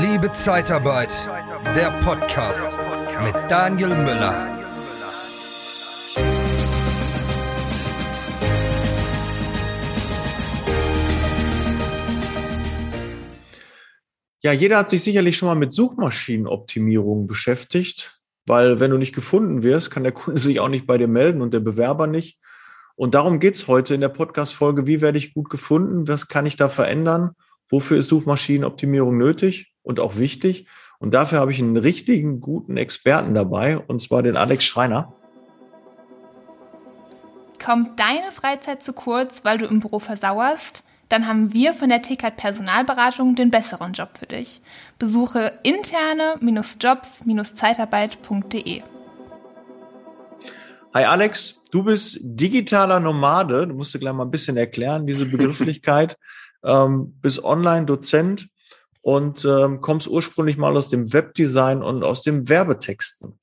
Liebe Zeitarbeit, der Podcast mit Daniel Müller. Ja, jeder hat sich sicherlich schon mal mit Suchmaschinenoptimierung beschäftigt, weil wenn du nicht gefunden wirst, kann der Kunde sich auch nicht bei dir melden und der Bewerber nicht. Und darum geht's heute in der Podcast-Folge. Wie werde ich gut gefunden? Was kann ich da verändern? Wofür ist Suchmaschinenoptimierung nötig und auch wichtig? Und dafür habe ich einen richtigen guten Experten dabei, und zwar den Alex Schreiner. Kommt deine Freizeit zu kurz, weil du im Büro versauerst? Dann haben wir von der TKAT Personalberatung den besseren Job für dich. Besuche interne-jobs-zeitarbeit.de. Hi Alex, du bist digitaler Nomade. Du musst dir gleich mal ein bisschen erklären, diese Begrifflichkeit. ähm, bist Online-Dozent und ähm, kommst ursprünglich mal aus dem Webdesign und aus dem Werbetexten.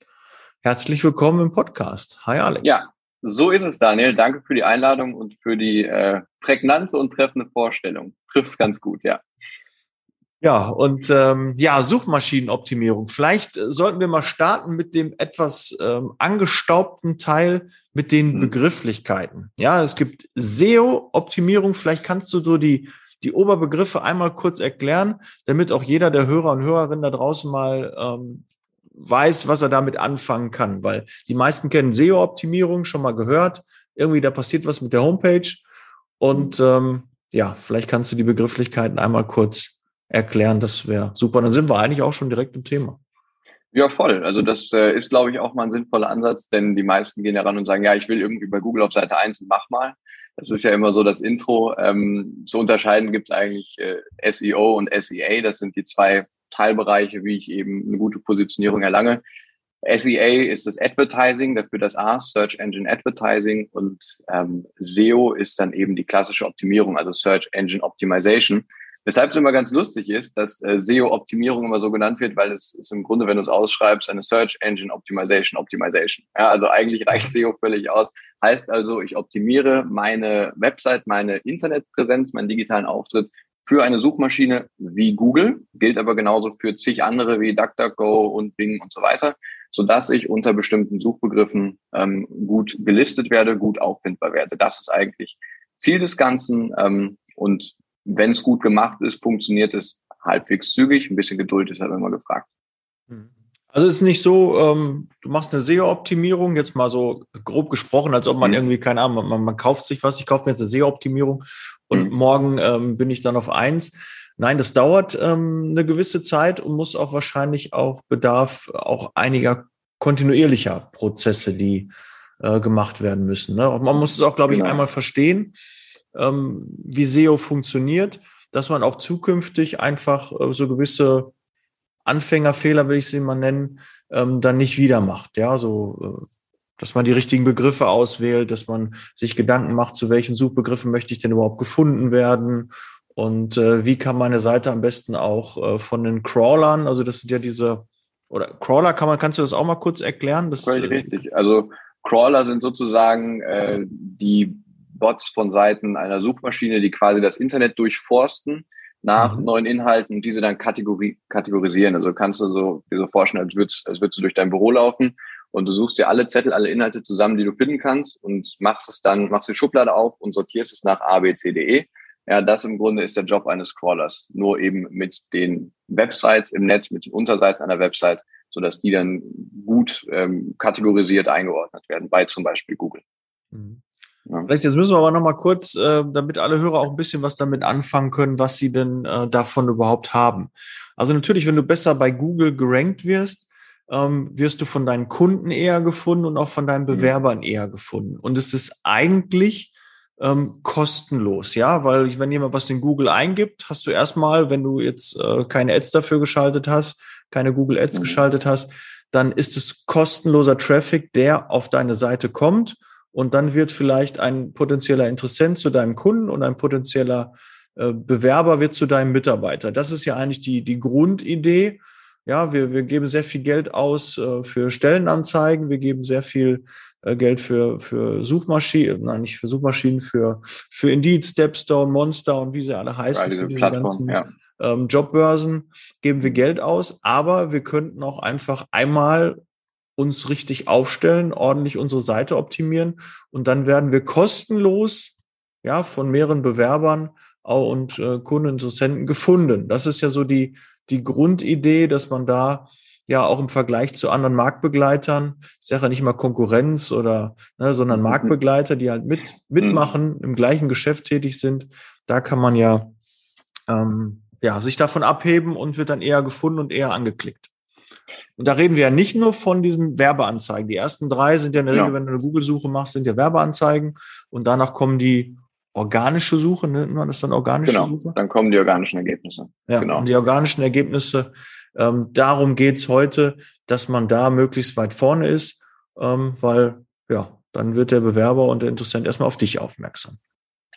Herzlich willkommen im Podcast. Hi Alex. Ja, so ist es, Daniel. Danke für die Einladung und für die äh, prägnante und treffende Vorstellung. Trifft's ganz gut, ja. Ja, und ähm, ja, Suchmaschinenoptimierung. Vielleicht äh, sollten wir mal starten mit dem etwas ähm, angestaubten Teil mit den hm. Begrifflichkeiten. Ja, es gibt SEO-Optimierung. Vielleicht kannst du so die, die Oberbegriffe einmal kurz erklären, damit auch jeder der Hörer und Hörerinnen da draußen mal ähm, weiß, was er damit anfangen kann. Weil die meisten kennen SEO-Optimierung, schon mal gehört. Irgendwie, da passiert was mit der Homepage. Und ähm, ja, vielleicht kannst du die Begrifflichkeiten einmal kurz erklären. Das wäre super. Dann sind wir eigentlich auch schon direkt im Thema. Ja, voll. Also das äh, ist, glaube ich, auch mal ein sinnvoller Ansatz, denn die meisten gehen ja ran und sagen, ja, ich will irgendwie bei Google auf Seite 1 und mach mal. Das ist ja immer so das Intro. Ähm, zu unterscheiden gibt es eigentlich äh, SEO und SEA. Das sind die zwei Teilbereiche, wie ich eben eine gute Positionierung erlange. SEA ist das Advertising, dafür das A, Search Engine Advertising und ähm, SEO ist dann eben die klassische Optimierung, also Search Engine Optimization. Weshalb es immer ganz lustig ist, dass äh, SEO-Optimierung immer so genannt wird, weil es ist im Grunde, wenn du es ausschreibst, eine Search Engine Optimization Optimization. Ja, also eigentlich reicht SEO völlig aus. Heißt also, ich optimiere meine Website, meine Internetpräsenz, meinen digitalen Auftritt für eine Suchmaschine wie Google, gilt aber genauso für zig andere wie DuckDuckGo und Bing und so weiter, so dass ich unter bestimmten Suchbegriffen ähm, gut gelistet werde, gut auffindbar werde. Das ist eigentlich Ziel des Ganzen ähm, und wenn es gut gemacht ist, funktioniert es halbwegs zügig. Ein bisschen Geduld ist halt immer gefragt. Hm. Also es ist nicht so, ähm, du machst eine SEO-Optimierung, jetzt mal so grob gesprochen, als ob man mhm. irgendwie, keine Ahnung, man, man, kauft sich was, ich kaufe mir jetzt eine SEO-Optimierung und mhm. morgen ähm, bin ich dann auf eins. Nein, das dauert ähm, eine gewisse Zeit und muss auch wahrscheinlich auch Bedarf auch einiger kontinuierlicher Prozesse, die äh, gemacht werden müssen. Ne? Man muss es auch, glaube ich, genau. einmal verstehen ähm, wie SEO funktioniert, dass man auch zukünftig einfach äh, so gewisse Anfängerfehler, will ich sie mal nennen, ähm, dann nicht wieder macht. Ja, so, äh, dass man die richtigen Begriffe auswählt, dass man sich Gedanken macht, zu welchen Suchbegriffen möchte ich denn überhaupt gefunden werden und äh, wie kann meine Seite am besten auch äh, von den Crawlern, also das sind ja diese, oder Crawler kann man, kannst du das auch mal kurz erklären? Das, Völlig richtig. Also Crawler sind sozusagen äh, die Bots von Seiten einer Suchmaschine, die quasi das Internet durchforsten nach mhm. neuen Inhalten und diese dann kategori kategorisieren. Also kannst du so, dir so vorstellen, als würdest, als würdest du durch dein Büro laufen und du suchst dir alle Zettel, alle Inhalte zusammen, die du finden kannst und machst es dann, machst die Schublade auf und sortierst es nach A, B, C, D, E. Ja, das im Grunde ist der Job eines Crawlers. Nur eben mit den Websites im Netz, mit den Unterseiten einer Website, so dass die dann gut ähm, kategorisiert eingeordnet werden bei zum Beispiel Google. Mhm. Ja. Jetzt müssen wir aber noch mal kurz, äh, damit alle Hörer auch ein bisschen was damit anfangen können, was sie denn äh, davon überhaupt haben. Also natürlich, wenn du besser bei Google gerankt wirst, ähm, wirst du von deinen Kunden eher gefunden und auch von deinen mhm. Bewerbern mhm. eher gefunden. Und es ist eigentlich ähm, kostenlos, ja, weil wenn jemand was in Google eingibt, hast du erstmal, wenn du jetzt äh, keine Ads dafür geschaltet hast, keine Google Ads mhm. geschaltet hast, dann ist es kostenloser Traffic, der auf deine Seite kommt und dann wird vielleicht ein potenzieller Interessent zu deinem Kunden und ein potenzieller äh, Bewerber wird zu deinem Mitarbeiter. Das ist ja eigentlich die, die Grundidee. Ja, wir, wir geben sehr viel Geld aus äh, für Stellenanzeigen, wir geben sehr viel äh, Geld für, für Suchmaschinen, nein, nicht für Suchmaschinen, für, für Indeed, Stepstone, Monster und wie sie alle heißen, für diese ganzen ja. ähm, Jobbörsen geben wir Geld aus, aber wir könnten auch einfach einmal uns richtig aufstellen, ordentlich unsere Seite optimieren und dann werden wir kostenlos ja von mehreren Bewerbern und äh, Kundeninteressenten gefunden. Das ist ja so die die Grundidee, dass man da ja auch im Vergleich zu anderen Marktbegleitern, ich sage ja nicht mal Konkurrenz oder, ne, sondern mhm. Marktbegleiter, die halt mit, mitmachen, im gleichen Geschäft tätig sind, da kann man ja, ähm, ja sich davon abheben und wird dann eher gefunden und eher angeklickt. Und da reden wir ja nicht nur von diesen Werbeanzeigen. Die ersten drei sind ja in der Regel, ja. wenn du eine Google-Suche machst, sind ja Werbeanzeigen und danach kommen die organische Suche, nennt man das dann organische genau, Suche? Dann kommen die organischen Ergebnisse. Ja, genau. Und die organischen Ergebnisse ähm, darum geht's heute, dass man da möglichst weit vorne ist, ähm, weil ja, dann wird der Bewerber und der Interessent erstmal auf dich aufmerksam.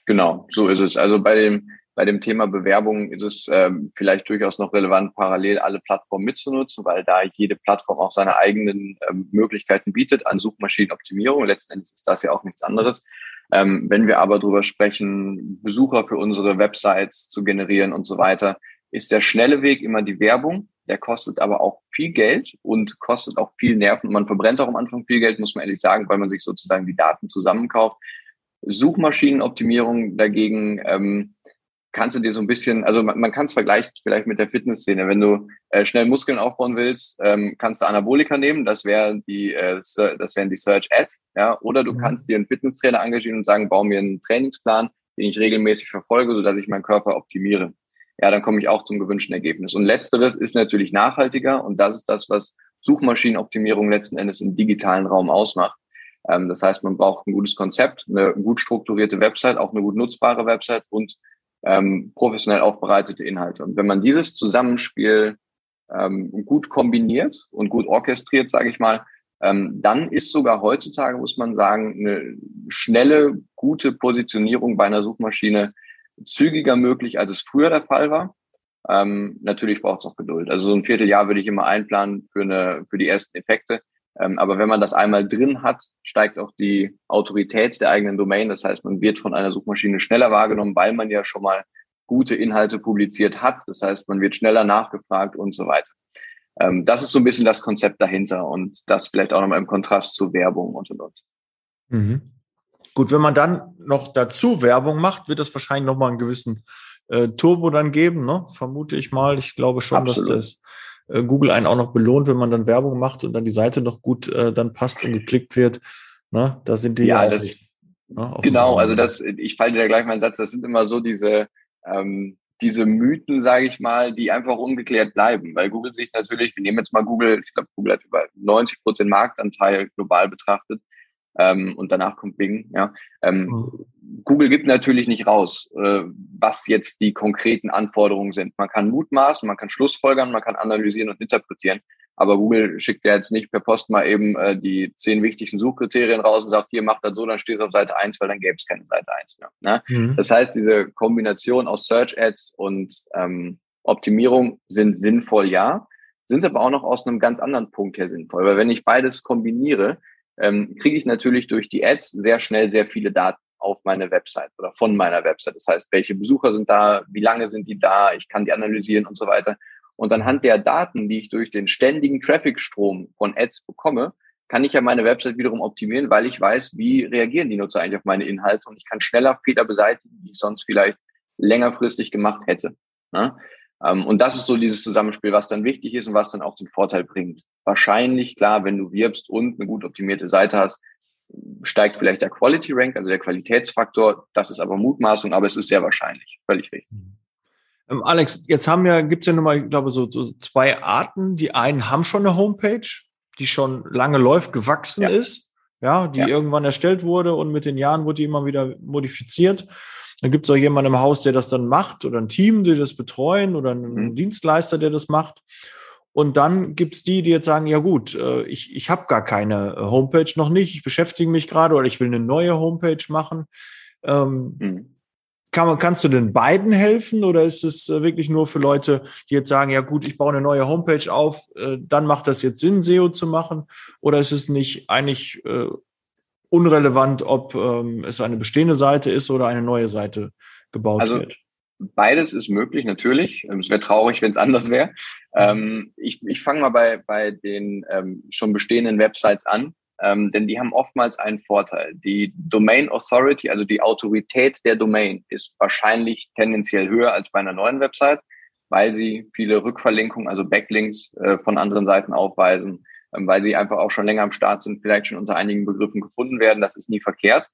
Genau, so ist es. Also bei dem, bei dem Thema Bewerbung ist es ähm, vielleicht durchaus noch relevant, parallel alle Plattformen mitzunutzen, weil da jede Plattform auch seine eigenen ähm, Möglichkeiten bietet an Suchmaschinenoptimierung. Letzten Endes ist das ja auch nichts anderes. Ähm, wenn wir aber darüber sprechen, Besucher für unsere Websites zu generieren und so weiter, ist der schnelle Weg immer die Werbung. Der kostet aber auch viel Geld und kostet auch viel Nerven. Man verbrennt auch am Anfang viel Geld, muss man ehrlich sagen, weil man sich sozusagen die Daten zusammenkauft. Suchmaschinenoptimierung dagegen ähm, kannst du dir so ein bisschen, also man, man kann es vergleichen vielleicht mit der Fitnessszene. Wenn du äh, schnell Muskeln aufbauen willst, ähm, kannst du Anabolika nehmen, das wären die, äh, das wären die Search Ads, ja, oder du mhm. kannst dir einen Fitnesstrainer engagieren und sagen, bau mir einen Trainingsplan, den ich regelmäßig verfolge, sodass ich meinen Körper optimiere ja, dann komme ich auch zum gewünschten Ergebnis. Und letzteres ist natürlich nachhaltiger und das ist das, was Suchmaschinenoptimierung letzten Endes im digitalen Raum ausmacht. Ähm, das heißt, man braucht ein gutes Konzept, eine gut strukturierte Website, auch eine gut nutzbare Website und ähm, professionell aufbereitete Inhalte. Und wenn man dieses Zusammenspiel ähm, gut kombiniert und gut orchestriert, sage ich mal, ähm, dann ist sogar heutzutage, muss man sagen, eine schnelle, gute Positionierung bei einer Suchmaschine zügiger möglich, als es früher der Fall war. Ähm, natürlich braucht es auch Geduld. Also so ein Vierteljahr würde ich immer einplanen für, eine, für die ersten Effekte. Ähm, aber wenn man das einmal drin hat, steigt auch die Autorität der eigenen Domain. Das heißt, man wird von einer Suchmaschine schneller wahrgenommen, weil man ja schon mal gute Inhalte publiziert hat. Das heißt, man wird schneller nachgefragt und so weiter. Ähm, das ist so ein bisschen das Konzept dahinter und das vielleicht auch nochmal im Kontrast zu Werbung und und und. Mhm. Gut, wenn man dann noch dazu Werbung macht, wird es wahrscheinlich nochmal einen gewissen äh, Turbo dann geben, ne? vermute ich mal. Ich glaube schon, Absolut. dass das äh, Google einen auch noch belohnt, wenn man dann Werbung macht und dann die Seite noch gut äh, dann passt und geklickt wird. Ne? Da sind die ja, ja das, nicht, ne? genau. Also das, ich falle dir da gleich meinen Satz. Das sind immer so diese ähm, diese Mythen, sage ich mal, die einfach ungeklärt bleiben, weil Google sich natürlich, wir nehmen jetzt mal Google, ich glaube, Google hat über 90 Prozent Marktanteil global betrachtet ähm, und danach kommt Bing. Ja. Ähm, mhm. Google gibt natürlich nicht raus, äh, was jetzt die konkreten Anforderungen sind. Man kann mutmaßen, man kann Schlussfolgern, man kann analysieren und interpretieren. Aber Google schickt ja jetzt nicht per Post mal eben äh, die zehn wichtigsten Suchkriterien raus und sagt, hier macht das so, dann stehst du auf Seite eins, weil dann gäbe es keine Seite eins mehr. Ne? Mhm. Das heißt, diese Kombination aus Search Ads und ähm, Optimierung sind sinnvoll, ja, sind aber auch noch aus einem ganz anderen Punkt her sinnvoll. Weil wenn ich beides kombiniere, ähm, kriege ich natürlich durch die Ads sehr schnell sehr viele Daten auf meine Website oder von meiner Website. Das heißt, welche Besucher sind da, wie lange sind die da, ich kann die analysieren und so weiter. Und anhand der Daten, die ich durch den ständigen Traffic-Strom von Ads bekomme, kann ich ja meine Website wiederum optimieren, weil ich weiß, wie reagieren die Nutzer eigentlich auf meine Inhalte und ich kann schneller Fehler beseitigen, die ich sonst vielleicht längerfristig gemacht hätte. Ne? Ähm, und das ist so dieses Zusammenspiel, was dann wichtig ist und was dann auch den Vorteil bringt. Wahrscheinlich, klar, wenn du wirbst und eine gut optimierte Seite hast, steigt vielleicht der Quality Rank, also der Qualitätsfaktor. Das ist aber Mutmaßung, aber es ist sehr wahrscheinlich. Völlig richtig. Ähm, Alex, jetzt haben ja, gibt es ja nun mal, ich glaube, so, so, zwei Arten. Die einen haben schon eine Homepage, die schon lange läuft, gewachsen ja. ist, ja, die ja. irgendwann erstellt wurde und mit den Jahren wurde die immer wieder modifiziert. Dann gibt es auch jemanden im Haus, der das dann macht oder ein Team, die das betreuen oder einen mhm. Dienstleister, der das macht. Und dann gibt es die, die jetzt sagen, ja gut, äh, ich, ich habe gar keine äh, Homepage noch nicht, ich beschäftige mich gerade oder ich will eine neue Homepage machen. Ähm, mhm. kann man, kannst du den beiden helfen oder ist es äh, wirklich nur für Leute, die jetzt sagen, ja gut, ich baue eine neue Homepage auf, dann macht das jetzt Sinn, SEO zu machen? Oder ist es nicht eigentlich unrelevant, ob ähm, es eine bestehende Seite ist oder eine neue Seite gebaut also, wird. Beides ist möglich, natürlich. Ähm, es wäre traurig, wenn es anders wäre. Ähm, ich ich fange mal bei, bei den ähm, schon bestehenden Websites an, ähm, denn die haben oftmals einen Vorteil. Die Domain Authority, also die Autorität der Domain, ist wahrscheinlich tendenziell höher als bei einer neuen Website, weil sie viele Rückverlinkungen, also Backlinks äh, von anderen Seiten aufweisen, weil sie einfach auch schon länger am Start sind, vielleicht schon unter einigen Begriffen gefunden werden. Das ist nie verkehrt.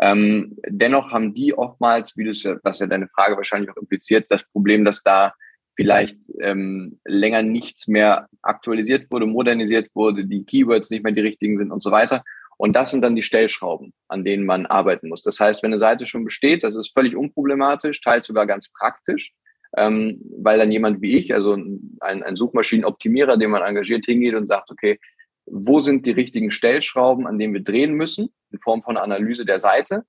Ähm, dennoch haben die oftmals, wie ja, was ja deine Frage wahrscheinlich auch impliziert, das Problem, dass da vielleicht ähm, länger nichts mehr aktualisiert wurde, modernisiert wurde, die Keywords nicht mehr die richtigen sind und so weiter. Und das sind dann die Stellschrauben, an denen man arbeiten muss. Das heißt, wenn eine Seite schon besteht, das ist völlig unproblematisch, teils sogar ganz praktisch, ähm, weil dann jemand wie ich, also ein, ein Suchmaschinenoptimierer, den man engagiert, hingeht und sagt, okay, wo sind die richtigen Stellschrauben, an denen wir drehen müssen, in Form von Analyse der Seite,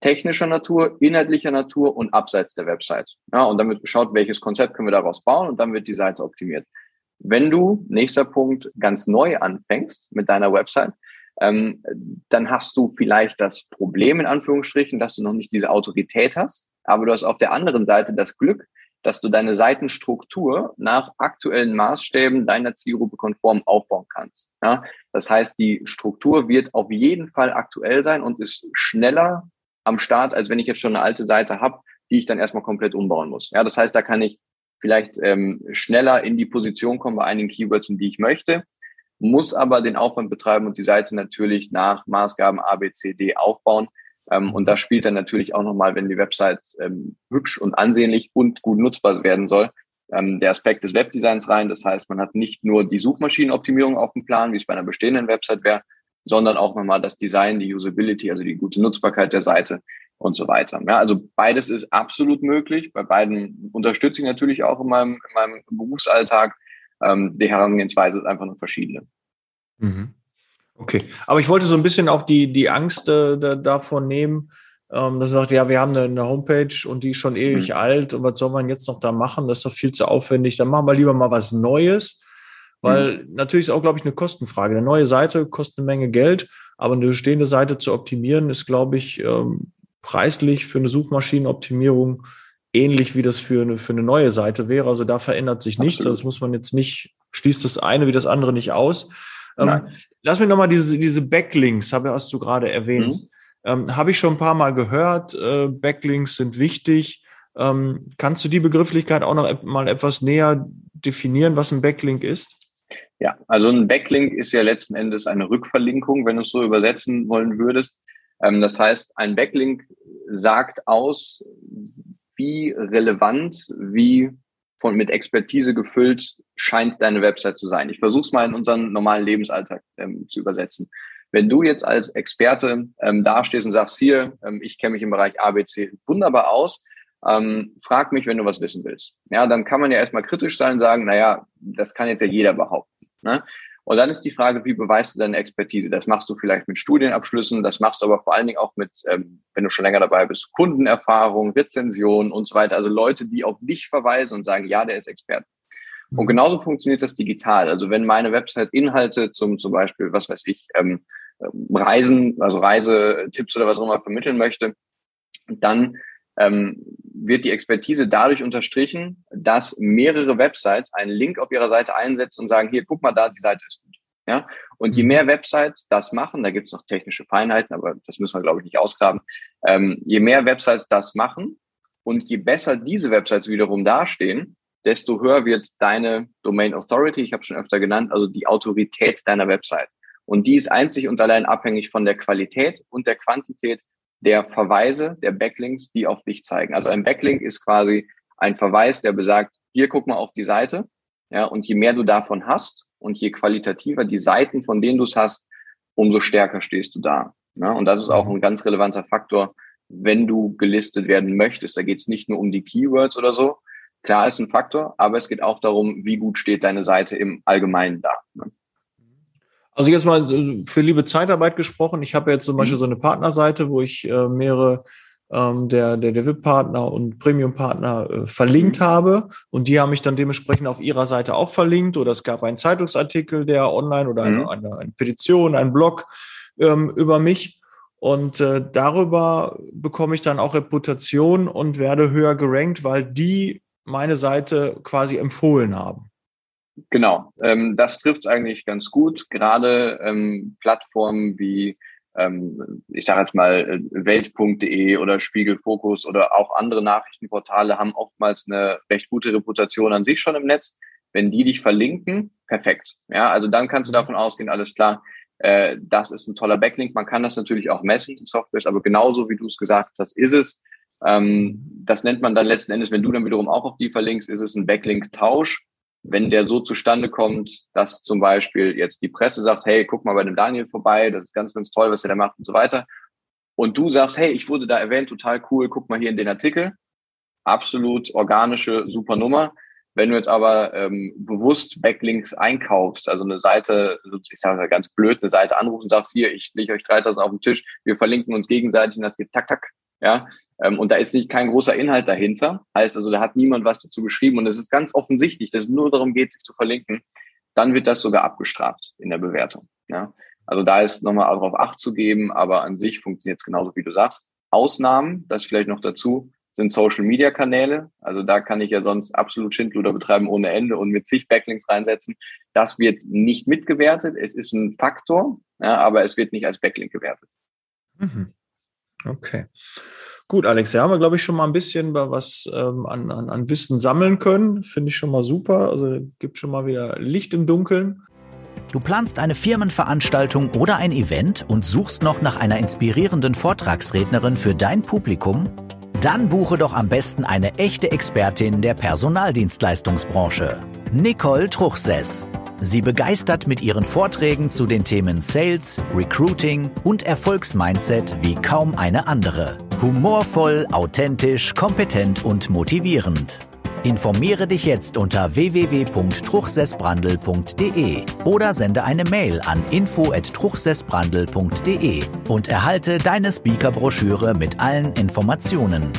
technischer Natur, inhaltlicher Natur und abseits der Website. Ja, und dann wird geschaut, welches Konzept können wir daraus bauen und dann wird die Seite optimiert. Wenn du, nächster Punkt, ganz neu anfängst mit deiner Website, ähm, dann hast du vielleicht das Problem in Anführungsstrichen, dass du noch nicht diese Autorität hast, aber du hast auf der anderen Seite das Glück, dass du deine Seitenstruktur nach aktuellen Maßstäben deiner Zielgruppe konform aufbauen kannst. Ja, das heißt, die Struktur wird auf jeden Fall aktuell sein und ist schneller am Start, als wenn ich jetzt schon eine alte Seite habe, die ich dann erstmal komplett umbauen muss. Ja, das heißt, da kann ich vielleicht ähm, schneller in die Position kommen bei einigen Keywords, in die ich möchte, muss aber den Aufwand betreiben und die Seite natürlich nach Maßgaben A, B, C, D aufbauen, ähm, und da spielt dann natürlich auch nochmal, wenn die Website ähm, hübsch und ansehnlich und gut nutzbar werden soll, ähm, der Aspekt des Webdesigns rein. Das heißt, man hat nicht nur die Suchmaschinenoptimierung auf dem Plan, wie es bei einer bestehenden Website wäre, sondern auch nochmal das Design, die Usability, also die gute Nutzbarkeit der Seite und so weiter. Ja, also beides ist absolut möglich. Bei beiden unterstütze ich natürlich auch in meinem, in meinem Berufsalltag. Ähm, die Herangehensweise ist einfach nur verschiedene. Mhm. Okay, aber ich wollte so ein bisschen auch die, die Angst äh, da, davon nehmen, ähm, dass man sagt, ja, wir haben eine, eine Homepage und die ist schon ewig mhm. alt und was soll man jetzt noch da machen? Das ist doch viel zu aufwendig. Dann machen wir lieber mal was Neues, weil mhm. natürlich ist auch, glaube ich, eine Kostenfrage. Eine neue Seite kostet eine Menge Geld, aber eine bestehende Seite zu optimieren ist, glaube ich, ähm, preislich für eine Suchmaschinenoptimierung ähnlich wie das für eine, für eine neue Seite wäre. Also da verändert sich nichts. Das muss man jetzt nicht, schließt das eine wie das andere nicht aus. Ähm, lass mich nochmal diese, diese Backlinks, habe, hast du gerade erwähnt. Mhm. Ähm, habe ich schon ein paar Mal gehört. Äh, Backlinks sind wichtig. Ähm, kannst du die Begrifflichkeit auch noch mal etwas näher definieren, was ein Backlink ist? Ja, also ein Backlink ist ja letzten Endes eine Rückverlinkung, wenn du es so übersetzen wollen würdest. Ähm, das heißt, ein Backlink sagt aus, wie relevant, wie von, mit Expertise gefüllt scheint deine Website zu sein. Ich versuche es mal in unseren normalen Lebensalltag ähm, zu übersetzen. Wenn du jetzt als Experte ähm, dastehst und sagst, hier, ähm, ich kenne mich im Bereich ABC wunderbar aus, ähm, frag mich, wenn du was wissen willst. Ja, dann kann man ja erstmal kritisch sein und sagen, naja, das kann jetzt ja jeder behaupten. Ne? Und dann ist die Frage, wie beweist du deine Expertise? Das machst du vielleicht mit Studienabschlüssen, das machst du aber vor allen Dingen auch mit, ähm, wenn du schon länger dabei bist, Kundenerfahrung, Rezensionen und so weiter. Also Leute, die auf dich verweisen und sagen, ja, der ist Experte. Und mhm. genauso funktioniert das digital. Also wenn meine Website Inhalte zum zum Beispiel, was weiß ich, ähm, Reisen, also Reisetipps oder was auch immer vermitteln möchte, dann ähm, wird die Expertise dadurch unterstrichen, dass mehrere Websites einen Link auf ihrer Seite einsetzen und sagen, hier, guck mal da, die Seite ist gut. Ja? Und je mhm. mehr Websites das machen, da gibt es noch technische Feinheiten, aber das müssen wir, glaube ich, nicht ausgraben, ähm, je mehr Websites das machen und je besser diese Websites wiederum dastehen, desto höher wird deine Domain Authority, ich habe schon öfter genannt, also die Autorität deiner Website. Und die ist einzig und allein abhängig von der Qualität und der Quantität der Verweise, der Backlinks, die auf dich zeigen. Also ein Backlink ist quasi ein Verweis, der besagt, hier guck mal auf die Seite. Ja, und je mehr du davon hast und je qualitativer die Seiten, von denen du es hast, umso stärker stehst du da. Ja, und das ist auch ein ganz relevanter Faktor, wenn du gelistet werden möchtest. Da geht es nicht nur um die Keywords oder so. Klar ist ein Faktor, aber es geht auch darum, wie gut steht deine Seite im Allgemeinen da. Ne? Also jetzt mal äh, für liebe Zeitarbeit gesprochen. Ich habe jetzt zum Beispiel mhm. so eine Partnerseite, wo ich äh, mehrere ähm, der, der, der VIP-Partner und Premium-Partner äh, verlinkt mhm. habe. Und die haben mich dann dementsprechend auf ihrer Seite auch verlinkt. Oder es gab einen Zeitungsartikel, der online oder eine, mhm. eine, eine Petition, ein Blog ähm, über mich. Und äh, darüber bekomme ich dann auch Reputation und werde höher gerankt, weil die meine Seite quasi empfohlen haben. Genau, ähm, das trifft es eigentlich ganz gut. Gerade ähm, Plattformen wie, ähm, ich sage jetzt mal, äh, Welt.de oder Spiegelfokus oder auch andere Nachrichtenportale haben oftmals eine recht gute Reputation an sich schon im Netz. Wenn die dich verlinken, perfekt. Ja, also dann kannst du davon ausgehen, alles klar, äh, das ist ein toller Backlink. Man kann das natürlich auch messen in Software, aber genauso wie du es gesagt hast, ist es. Ähm, das nennt man dann letzten Endes, wenn du dann wiederum auch auf die verlinkst, ist es ein Backlink-Tausch. Wenn der so zustande kommt, dass zum Beispiel jetzt die Presse sagt, hey, guck mal bei dem Daniel vorbei, das ist ganz, ganz toll, was er da macht und so weiter. Und du sagst, hey, ich wurde da erwähnt, total cool, guck mal hier in den Artikel. Absolut organische, super Nummer. Wenn du jetzt aber ähm, bewusst Backlinks einkaufst, also eine Seite, ich sage ganz blöd, eine Seite anrufen und sagst, hier, ich lege euch 3000 auf den Tisch, wir verlinken uns gegenseitig und das geht tak, tak, ja, ähm, und da ist nicht kein großer Inhalt dahinter, heißt also, da hat niemand was dazu geschrieben und es ist ganz offensichtlich, dass es nur darum geht, sich zu verlinken, dann wird das sogar abgestraft in der Bewertung, ja. Also da ist nochmal darauf Acht zu geben, aber an sich funktioniert es genauso, wie du sagst. Ausnahmen, das vielleicht noch dazu, sind Social Media Kanäle. Also da kann ich ja sonst absolut Schindluder betreiben ohne Ende und mit zig Backlinks reinsetzen. Das wird nicht mitgewertet. Es ist ein Faktor, ja, aber es wird nicht als Backlink gewertet. Mhm. Okay. Gut, Alex, ja, haben wir, glaube ich, schon mal ein bisschen was ähm, an, an, an Wissen sammeln können. Finde ich schon mal super. Also gibt schon mal wieder Licht im Dunkeln. Du planst eine Firmenveranstaltung oder ein Event und suchst noch nach einer inspirierenden Vortragsrednerin für dein Publikum? Dann buche doch am besten eine echte Expertin der Personaldienstleistungsbranche, Nicole Truchsess. Sie begeistert mit ihren Vorträgen zu den Themen Sales, Recruiting und Erfolgsmindset wie kaum eine andere. Humorvoll, authentisch, kompetent und motivierend. Informiere dich jetzt unter www.truchsessbrandel.de oder sende eine Mail an info@truchsessbrandel.de und erhalte deine Speakerbroschüre mit allen Informationen.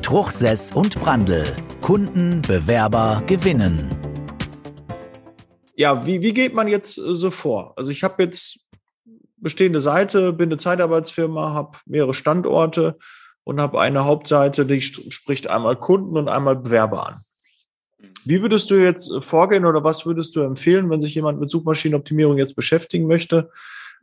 Truchsess und Brandel. Kunden, Bewerber gewinnen. Ja, wie, wie geht man jetzt so vor? Also ich habe jetzt bestehende Seite, bin eine Zeitarbeitsfirma, habe mehrere Standorte und habe eine Hauptseite, die spricht einmal Kunden und einmal Bewerber an. Wie würdest du jetzt äh, vorgehen oder was würdest du empfehlen, wenn sich jemand mit Suchmaschinenoptimierung jetzt beschäftigen möchte?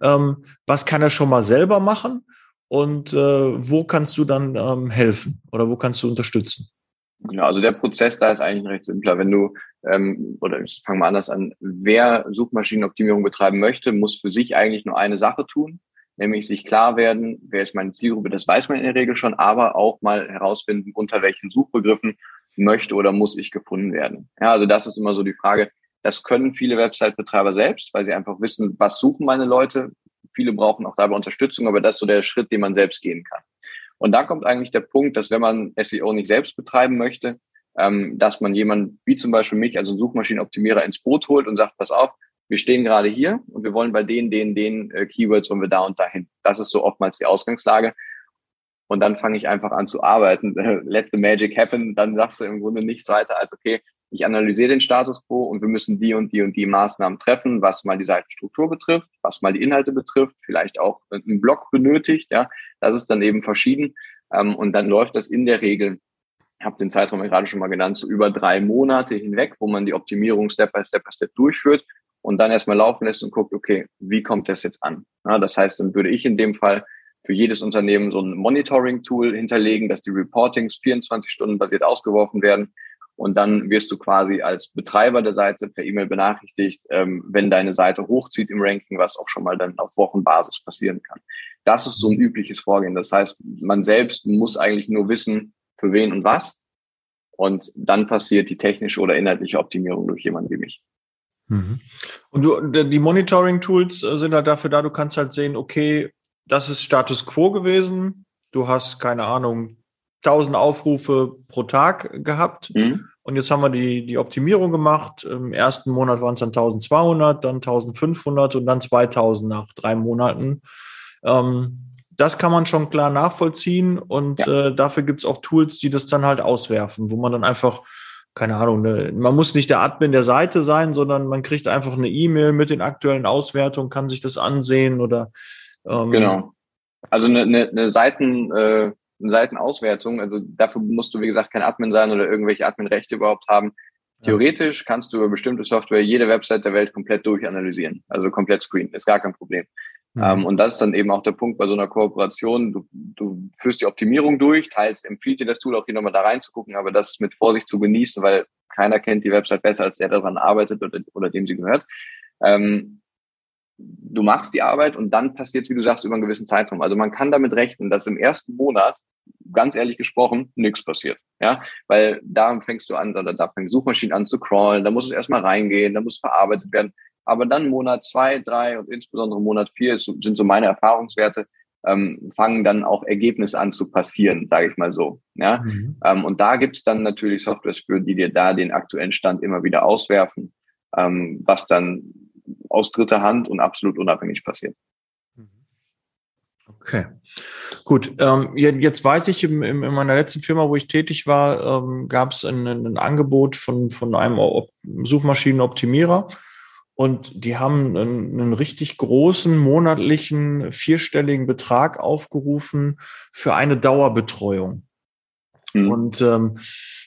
Ähm, was kann er schon mal selber machen und äh, wo kannst du dann ähm, helfen oder wo kannst du unterstützen? Genau, also der Prozess da ist eigentlich recht simpler. Wenn du, ähm, oder ich fange mal anders an, wer Suchmaschinenoptimierung betreiben möchte, muss für sich eigentlich nur eine Sache tun, nämlich sich klar werden, wer ist meine Zielgruppe, das weiß man in der Regel schon, aber auch mal herausfinden, unter welchen Suchbegriffen möchte oder muss ich gefunden werden. Ja, also das ist immer so die Frage. Das können viele Website-Betreiber selbst, weil sie einfach wissen, was suchen meine Leute. Viele brauchen auch dabei Unterstützung, aber das ist so der Schritt, den man selbst gehen kann. Und da kommt eigentlich der Punkt, dass wenn man SEO nicht selbst betreiben möchte, ähm, dass man jemand wie zum Beispiel mich, also einen Suchmaschinenoptimierer, ins Boot holt und sagt, pass auf, wir stehen gerade hier und wir wollen bei den, den, den äh, Keywords wollen wir da und dahin. Das ist so oftmals die Ausgangslage. Und dann fange ich einfach an zu arbeiten. Let the magic happen. Dann sagst du im Grunde nichts weiter als, okay, ich analysiere den Status quo und wir müssen die und die und die Maßnahmen treffen, was mal die Seitenstruktur betrifft, was mal die Inhalte betrifft, vielleicht auch einen Blog benötigt. Ja, das ist dann eben verschieden. Ähm, und dann läuft das in der Regel ich habe den Zeitraum ja gerade schon mal genannt, so über drei Monate hinweg, wo man die Optimierung Step by Step by Step durchführt und dann erstmal laufen lässt und guckt, okay, wie kommt das jetzt an? Ja, das heißt, dann würde ich in dem Fall für jedes Unternehmen so ein Monitoring-Tool hinterlegen, dass die Reportings 24 Stunden basiert ausgeworfen werden. Und dann wirst du quasi als Betreiber der Seite per E-Mail benachrichtigt, ähm, wenn deine Seite hochzieht im Ranking, was auch schon mal dann auf Wochenbasis passieren kann. Das ist so ein übliches Vorgehen. Das heißt, man selbst muss eigentlich nur wissen, für wen und was. Und dann passiert die technische oder inhaltliche Optimierung durch jemanden wie mich. Mhm. Und du, die Monitoring-Tools äh, sind halt dafür da, du kannst halt sehen, okay, das ist Status quo gewesen. Du hast, keine Ahnung, 1000 Aufrufe pro Tag gehabt. Mhm. Und jetzt haben wir die, die Optimierung gemacht. Im ersten Monat waren es dann 1200, dann 1500 und dann 2000 nach drei Monaten. Ähm, das kann man schon klar nachvollziehen und ja. äh, dafür gibt es auch Tools, die das dann halt auswerfen, wo man dann einfach, keine Ahnung, ne, man muss nicht der Admin der Seite sein, sondern man kriegt einfach eine E-Mail mit den aktuellen Auswertungen, kann sich das ansehen oder ähm, genau. Also eine, eine, eine Seiten, äh, Seitenauswertung, also dafür musst du, wie gesagt, kein Admin sein oder irgendwelche Adminrechte überhaupt haben. Theoretisch kannst du über bestimmte Software jede Website der Welt komplett durchanalysieren, also komplett screenen, ist gar kein Problem. Mhm. Ähm, und das ist dann eben auch der Punkt bei so einer Kooperation. Du, du führst die Optimierung durch, teils empfiehlt dir das Tool auch hier nochmal da reinzugucken, aber das ist mit Vorsicht zu genießen, weil keiner kennt die Website besser als der, der daran arbeitet oder, oder dem sie gehört. Ähm, du machst die Arbeit und dann passiert wie du sagst, über einen gewissen Zeitraum. Also man kann damit rechnen, dass im ersten Monat, ganz ehrlich gesprochen, nichts passiert. Ja, weil da fängst du an, oder da fängt Suchmaschinen an zu crawlen, da muss es erstmal reingehen, da muss verarbeitet werden. Aber dann Monat zwei, drei und insbesondere Monat vier ist, sind so meine Erfahrungswerte, ähm, fangen dann auch Ergebnisse an zu passieren, sage ich mal so. Ja? Mhm. Ähm, und da gibt es dann natürlich Softwares für, die dir da den aktuellen Stand immer wieder auswerfen, ähm, was dann aus dritter Hand und absolut unabhängig passiert. Okay. Gut, ähm, jetzt weiß ich, im, in meiner letzten Firma, wo ich tätig war, ähm, gab es ein, ein, Angebot von, von einem Suchmaschinenoptimierer und die haben einen, einen richtig großen monatlichen vierstelligen Betrag aufgerufen für eine Dauerbetreuung. Mhm. Und ähm,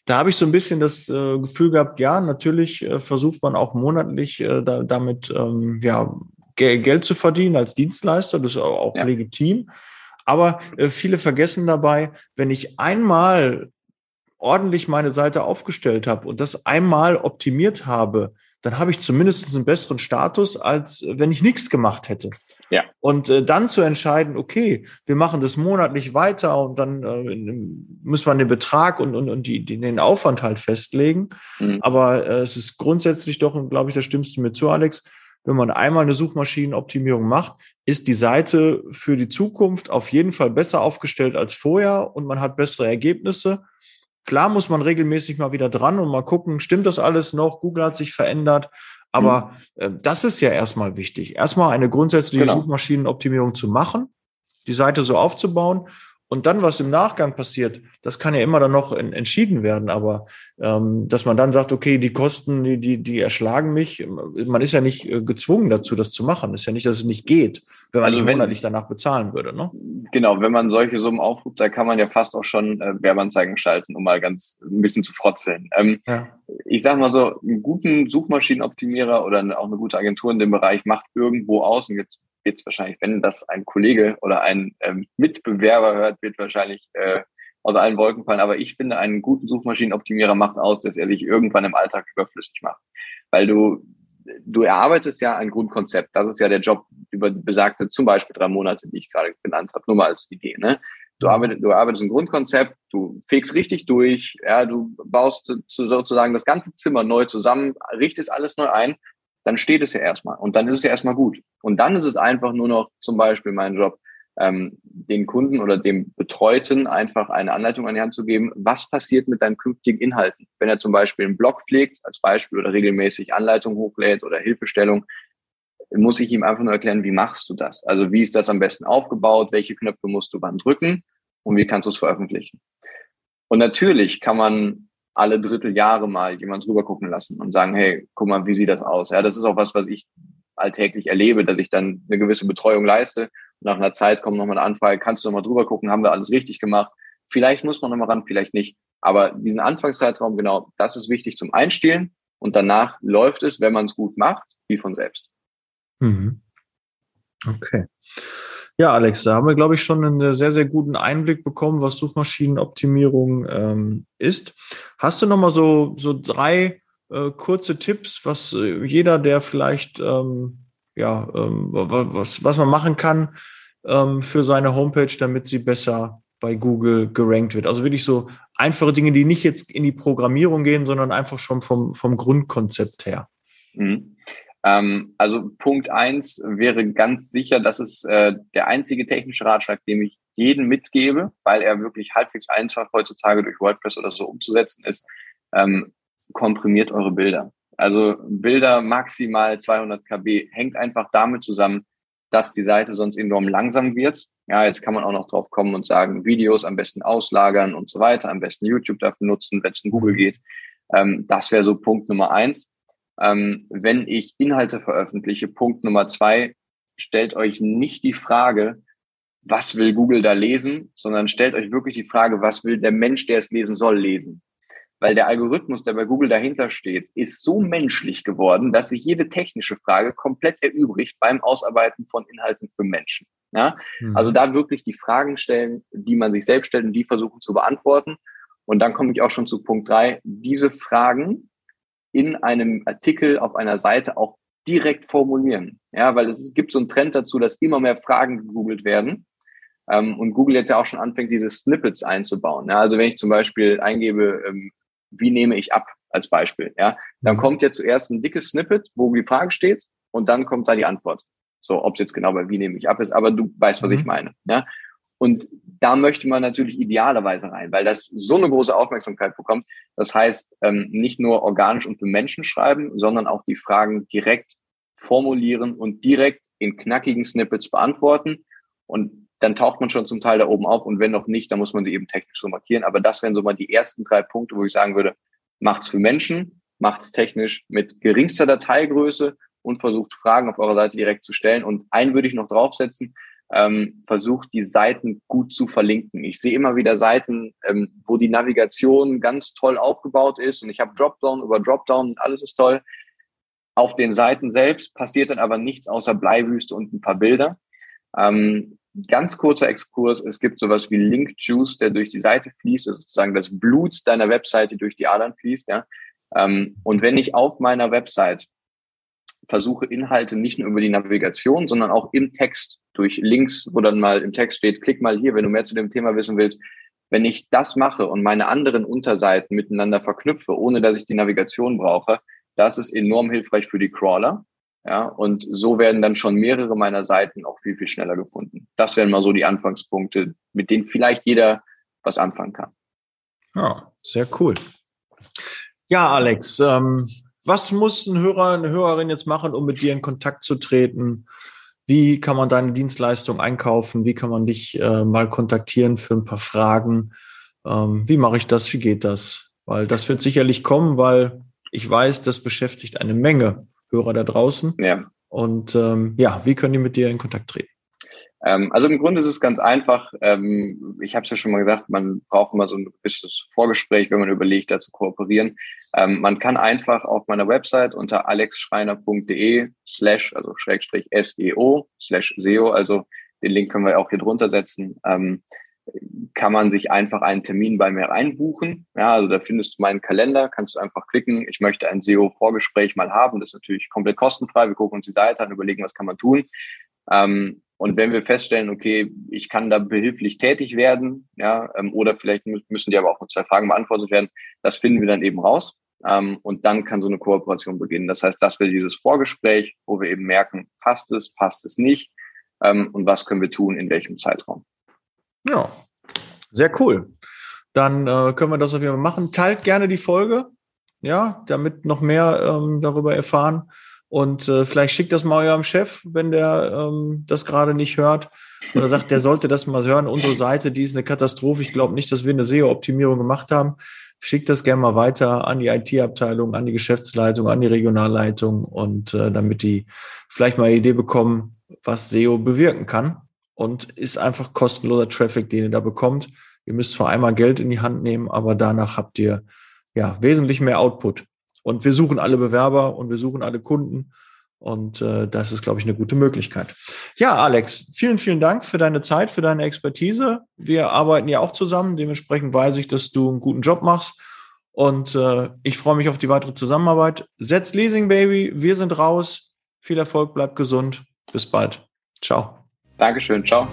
da habe ich so ein bisschen das äh, Gefühl gehabt, ja, natürlich äh, versucht man auch monatlich äh, da, damit ähm, ja, Geld zu verdienen als Dienstleister, das ist auch ja. legitim. Aber äh, viele vergessen dabei, wenn ich einmal ordentlich meine Seite aufgestellt habe und das einmal optimiert habe, dann habe ich zumindest einen besseren Status, als wenn ich nichts gemacht hätte. Ja. Und äh, dann zu entscheiden, okay, wir machen das monatlich weiter und dann äh, muss man den Betrag und, und, und die, die, den Aufwand halt festlegen. Mhm. Aber äh, es ist grundsätzlich doch, und glaube ich, da stimmst du mir zu, Alex, wenn man einmal eine Suchmaschinenoptimierung macht, ist die Seite für die Zukunft auf jeden Fall besser aufgestellt als vorher und man hat bessere Ergebnisse. Klar muss man regelmäßig mal wieder dran und mal gucken, stimmt das alles noch? Google hat sich verändert. Aber mhm. äh, das ist ja erstmal wichtig. Erstmal eine grundsätzliche genau. Suchmaschinenoptimierung zu machen, die Seite so aufzubauen und dann, was im Nachgang passiert, das kann ja immer dann noch in, entschieden werden. Aber ähm, dass man dann sagt, okay, die Kosten, die, die, die erschlagen mich, man ist ja nicht äh, gezwungen dazu, das zu machen. ist ja nicht, dass es nicht geht, wenn man also nicht monatlich danach bezahlen würde. Ne? Genau, wenn man solche Summen aufruft, da kann man ja fast auch schon äh, Werbeanzeigen schalten, um mal ganz ein bisschen zu frotzeln. Ähm, ja. Ich sage mal so, einen guten Suchmaschinenoptimierer oder auch eine gute Agentur in dem Bereich macht irgendwo aus, und jetzt wird es wahrscheinlich, wenn das ein Kollege oder ein ähm, Mitbewerber hört, wird wahrscheinlich äh, aus allen Wolken fallen. Aber ich finde, einen guten Suchmaschinenoptimierer macht aus, dass er sich irgendwann im Alltag überflüssig macht. Weil du, du erarbeitest ja ein Grundkonzept. Das ist ja der Job über besagte zum Beispiel drei Monate, die ich gerade genannt habe, nur mal als Idee. Ne? Du arbeitest, du arbeitest ein Grundkonzept, du fegst richtig durch, ja, du baust sozusagen das ganze Zimmer neu zusammen, richtest alles neu ein dann steht es ja erstmal und dann ist es ja erstmal gut. Und dann ist es einfach nur noch zum Beispiel mein Job, ähm, den Kunden oder dem Betreuten einfach eine Anleitung an die Hand zu geben, was passiert mit deinen künftigen Inhalten. Wenn er zum Beispiel einen Blog pflegt, als Beispiel, oder regelmäßig Anleitungen hochlädt oder Hilfestellung, muss ich ihm einfach nur erklären, wie machst du das? Also wie ist das am besten aufgebaut? Welche Knöpfe musst du wann drücken? Und wie kannst du es veröffentlichen? Und natürlich kann man alle Dritteljahre mal jemand drüber gucken lassen und sagen, hey, guck mal, wie sieht das aus? Ja, das ist auch was, was ich alltäglich erlebe, dass ich dann eine gewisse Betreuung leiste. Und nach einer Zeit kommt nochmal eine Anfrage, kannst du nochmal drüber gucken, haben wir alles richtig gemacht? Vielleicht muss man nochmal ran, vielleicht nicht. Aber diesen Anfangszeitraum, genau, das ist wichtig zum Einstielen. Und danach läuft es, wenn man es gut macht, wie von selbst. Mhm. Okay. Ja, Alex, da haben wir, glaube ich, schon einen sehr, sehr guten Einblick bekommen, was Suchmaschinenoptimierung ähm, ist. Hast du noch mal so, so drei äh, kurze Tipps, was äh, jeder, der vielleicht, ähm, ja, ähm, was, was man machen kann ähm, für seine Homepage, damit sie besser bei Google gerankt wird? Also wirklich so einfache Dinge, die nicht jetzt in die Programmierung gehen, sondern einfach schon vom, vom Grundkonzept her. Mhm. Ähm, also Punkt eins wäre ganz sicher, das ist äh, der einzige technische Ratschlag, den ich jedem mitgebe, weil er wirklich halbwegs einfach heutzutage durch WordPress oder so umzusetzen ist. Ähm, komprimiert eure Bilder. Also Bilder maximal 200 KB hängt einfach damit zusammen, dass die Seite sonst enorm langsam wird. Ja, jetzt kann man auch noch drauf kommen und sagen, Videos am besten auslagern und so weiter, am besten YouTube dafür nutzen, wenn es um Google geht. Ähm, das wäre so Punkt Nummer eins ähm, wenn ich Inhalte veröffentliche. Punkt Nummer zwei, stellt euch nicht die Frage, was will Google da lesen, sondern stellt euch wirklich die Frage, was will der Mensch, der es lesen soll, lesen. Weil der Algorithmus, der bei Google dahinter steht, ist so menschlich geworden, dass sich jede technische Frage komplett erübrigt beim Ausarbeiten von Inhalten für Menschen. Ja? Mhm. Also da wirklich die Fragen stellen, die man sich selbst stellt und die versuchen zu beantworten. Und dann komme ich auch schon zu Punkt drei. Diese Fragen in einem Artikel auf einer Seite auch direkt formulieren. Ja, weil es gibt so einen Trend dazu, dass immer mehr Fragen gegoogelt werden. Ähm, und Google jetzt ja auch schon anfängt, diese Snippets einzubauen. Ja, also wenn ich zum Beispiel eingebe, ähm, wie nehme ich ab als Beispiel, ja, dann mhm. kommt ja zuerst ein dickes Snippet, wo die Frage steht und dann kommt da die Antwort. So, ob es jetzt genau bei wie nehme ich ab ist, aber du weißt, was mhm. ich meine. Ja? Und da möchte man natürlich idealerweise rein, weil das so eine große Aufmerksamkeit bekommt. Das heißt, ähm, nicht nur organisch und für Menschen schreiben, sondern auch die Fragen direkt formulieren und direkt in knackigen Snippets beantworten. Und dann taucht man schon zum Teil da oben auf. Und wenn noch nicht, dann muss man sie eben technisch so markieren. Aber das wären so mal die ersten drei Punkte, wo ich sagen würde, macht's für Menschen, macht's technisch mit geringster Dateigröße und versucht Fragen auf eurer Seite direkt zu stellen. Und einen würde ich noch draufsetzen, ähm, versucht, die Seiten gut zu verlinken. Ich sehe immer wieder Seiten, ähm, wo die Navigation ganz toll aufgebaut ist und ich habe Dropdown über Dropdown und alles ist toll. Auf den Seiten selbst passiert dann aber nichts außer Bleiwüste und ein paar Bilder. Ähm, ganz kurzer Exkurs, es gibt sowas wie Link Juice, der durch die Seite fließt, also sozusagen das Blut deiner Webseite durch die Adern fließt. Ja? Ähm, und wenn ich auf meiner Website versuche Inhalte nicht nur über die Navigation, sondern auch im Text durch Links, wo dann mal im Text steht, klick mal hier, wenn du mehr zu dem Thema wissen willst. Wenn ich das mache und meine anderen Unterseiten miteinander verknüpfe, ohne dass ich die Navigation brauche, das ist enorm hilfreich für die Crawler. Ja, und so werden dann schon mehrere meiner Seiten auch viel, viel schneller gefunden. Das wären mal so die Anfangspunkte, mit denen vielleicht jeder was anfangen kann. Ja, sehr cool. Ja, Alex, ähm, was muss ein Hörer, eine Hörerin jetzt machen, um mit dir in Kontakt zu treten? Wie kann man deine Dienstleistung einkaufen? Wie kann man dich äh, mal kontaktieren für ein paar Fragen? Ähm, wie mache ich das? Wie geht das? Weil das wird sicherlich kommen, weil ich weiß, das beschäftigt eine Menge Hörer da draußen. Ja. Und ähm, ja, wie können die mit dir in Kontakt treten? Ähm, also im Grunde ist es ganz einfach. Ähm, ich habe es ja schon mal gesagt, man braucht immer so ein gewisses Vorgespräch, wenn man überlegt, da zu kooperieren. Ähm, man kann einfach auf meiner Website unter alexschreiner.de slash, also Schrägstrich SEO slash SEO, also den Link können wir auch hier drunter setzen, ähm, kann man sich einfach einen Termin bei mir einbuchen. Ja, also da findest du meinen Kalender, kannst du einfach klicken, ich möchte ein SEO-Vorgespräch mal haben. Das ist natürlich komplett kostenfrei. Wir gucken uns die Seite an, überlegen, was kann man tun. Ähm, und wenn wir feststellen, okay, ich kann da behilflich tätig werden, ja, ähm, oder vielleicht müssen die aber auch mit zwei Fragen beantwortet werden, das finden wir dann eben raus. Ähm, und dann kann so eine Kooperation beginnen. Das heißt, das wäre dieses Vorgespräch, wo wir eben merken, passt es, passt es nicht, ähm, und was können wir tun, in welchem Zeitraum. Ja, sehr cool. Dann äh, können wir das auf jeden Fall machen. Teilt gerne die Folge, ja, damit noch mehr ähm, darüber erfahren. Und äh, vielleicht schickt das mal eurem Chef, wenn der ähm, das gerade nicht hört. Oder sagt, der sollte das mal hören. Unsere Seite, die ist eine Katastrophe. Ich glaube nicht, dass wir eine SEO-Optimierung gemacht haben. Schickt das gerne mal weiter an die IT-Abteilung, an die Geschäftsleitung, an die Regionalleitung und äh, damit die vielleicht mal eine Idee bekommen, was SEO bewirken kann. Und ist einfach kostenloser Traffic, den ihr da bekommt. Ihr müsst zwar einmal Geld in die Hand nehmen, aber danach habt ihr ja wesentlich mehr Output. Und wir suchen alle Bewerber und wir suchen alle Kunden. Und äh, das ist, glaube ich, eine gute Möglichkeit. Ja, Alex, vielen, vielen Dank für deine Zeit, für deine Expertise. Wir arbeiten ja auch zusammen. Dementsprechend weiß ich, dass du einen guten Job machst. Und äh, ich freue mich auf die weitere Zusammenarbeit. Setz Leasing, Baby. Wir sind raus. Viel Erfolg, bleib gesund. Bis bald. Ciao. Dankeschön. Ciao.